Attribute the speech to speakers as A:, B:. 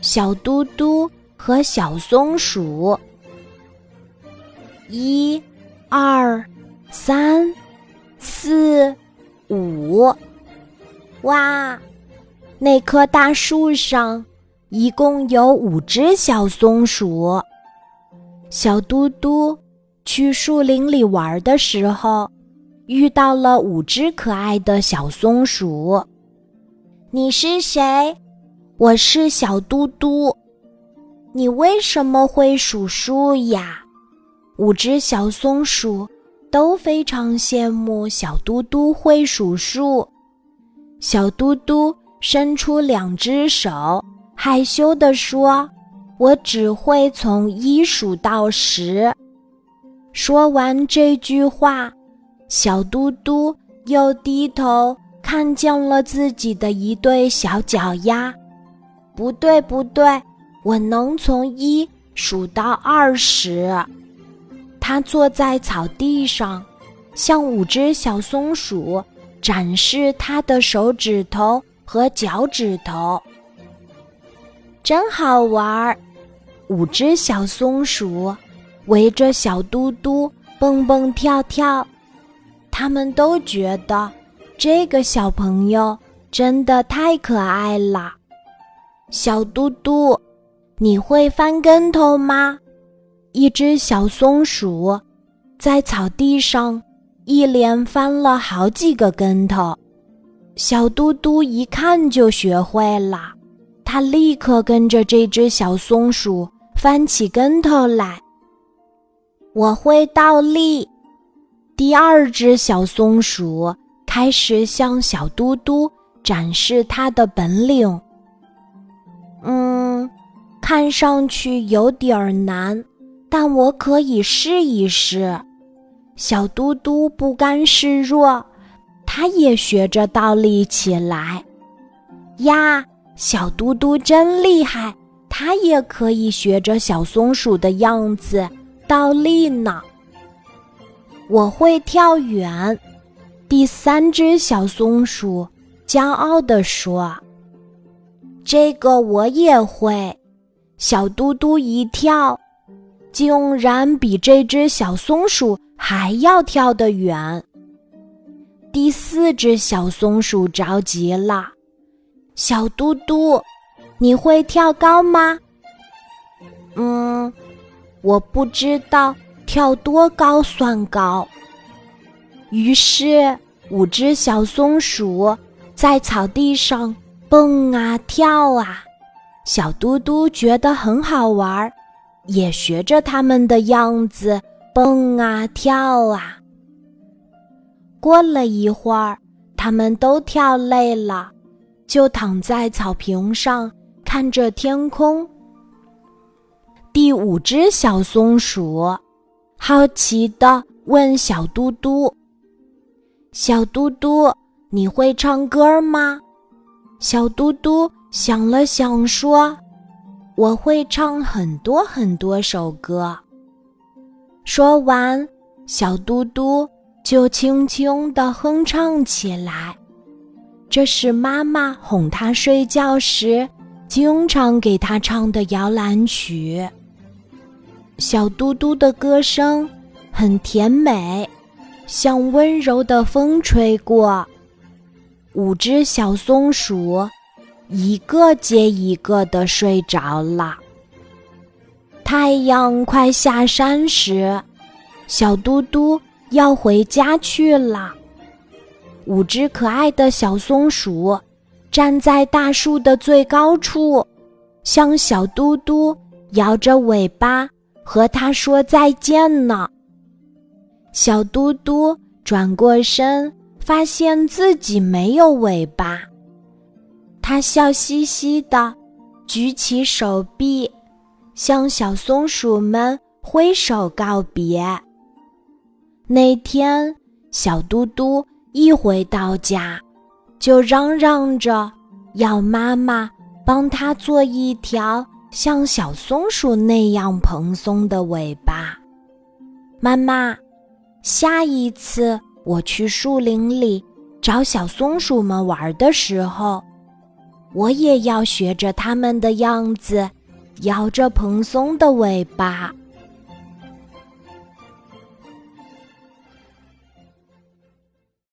A: 小嘟嘟和小松鼠。一、二、三、四、五，哇！那棵大树上一共有五只小松鼠。小嘟嘟去树林里玩的时候，遇到了五只可爱的小松鼠。你是谁？我是小嘟嘟。你为什么会数数呀？五只小松鼠都非常羡慕小嘟嘟会数数。小嘟嘟。伸出两只手，害羞地说：“我只会从一数到十。”说完这句话，小嘟嘟又低头看见了自己的一对小脚丫。不对，不对，我能从一数到二十。他坐在草地上，向五只小松鼠展示他的手指头。和脚趾头，真好玩儿！五只小松鼠围着小嘟嘟蹦蹦跳跳，他们都觉得这个小朋友真的太可爱了。小嘟嘟，你会翻跟头吗？一只小松鼠在草地上一连翻了好几个跟头。小嘟嘟一看就学会了，他立刻跟着这只小松鼠翻起跟头来。我会倒立。第二只小松鼠开始向小嘟嘟展示它的本领。嗯，看上去有点儿难，但我可以试一试。小嘟嘟不甘示弱。他也学着倒立起来，呀，小嘟嘟真厉害！它也可以学着小松鼠的样子倒立呢。我会跳远，第三只小松鼠骄傲地说：“这个我也会。”小嘟嘟一跳，竟然比这只小松鼠还要跳得远。第四只小松鼠着急了：“小嘟嘟，你会跳高吗？”“嗯，我不知道跳多高算高。”于是，五只小松鼠在草地上蹦啊跳啊，小嘟嘟觉得很好玩，也学着他们的样子蹦啊跳啊。过了一会儿，他们都跳累了，就躺在草坪上看着天空。第五只小松鼠好奇地问小嘟嘟：“小嘟嘟，你会唱歌吗？”小嘟嘟想了想说：“我会唱很多很多首歌。”说完，小嘟嘟。就轻轻地哼唱起来，这是妈妈哄他睡觉时经常给他唱的摇篮曲。小嘟嘟的歌声很甜美，像温柔的风吹过。五只小松鼠一个接一个的睡着了。太阳快下山时，小嘟嘟。要回家去了。五只可爱的小松鼠站在大树的最高处，向小嘟嘟摇着尾巴，和它说再见呢。小嘟嘟转过身，发现自己没有尾巴，它笑嘻嘻的，举起手臂，向小松鼠们挥手告别。那天，小嘟嘟一回到家，就嚷嚷着要妈妈帮他做一条像小松鼠那样蓬松的尾巴。妈妈，下一次我去树林里找小松鼠们玩的时候，我也要学着它们的样子，摇着蓬松的尾巴。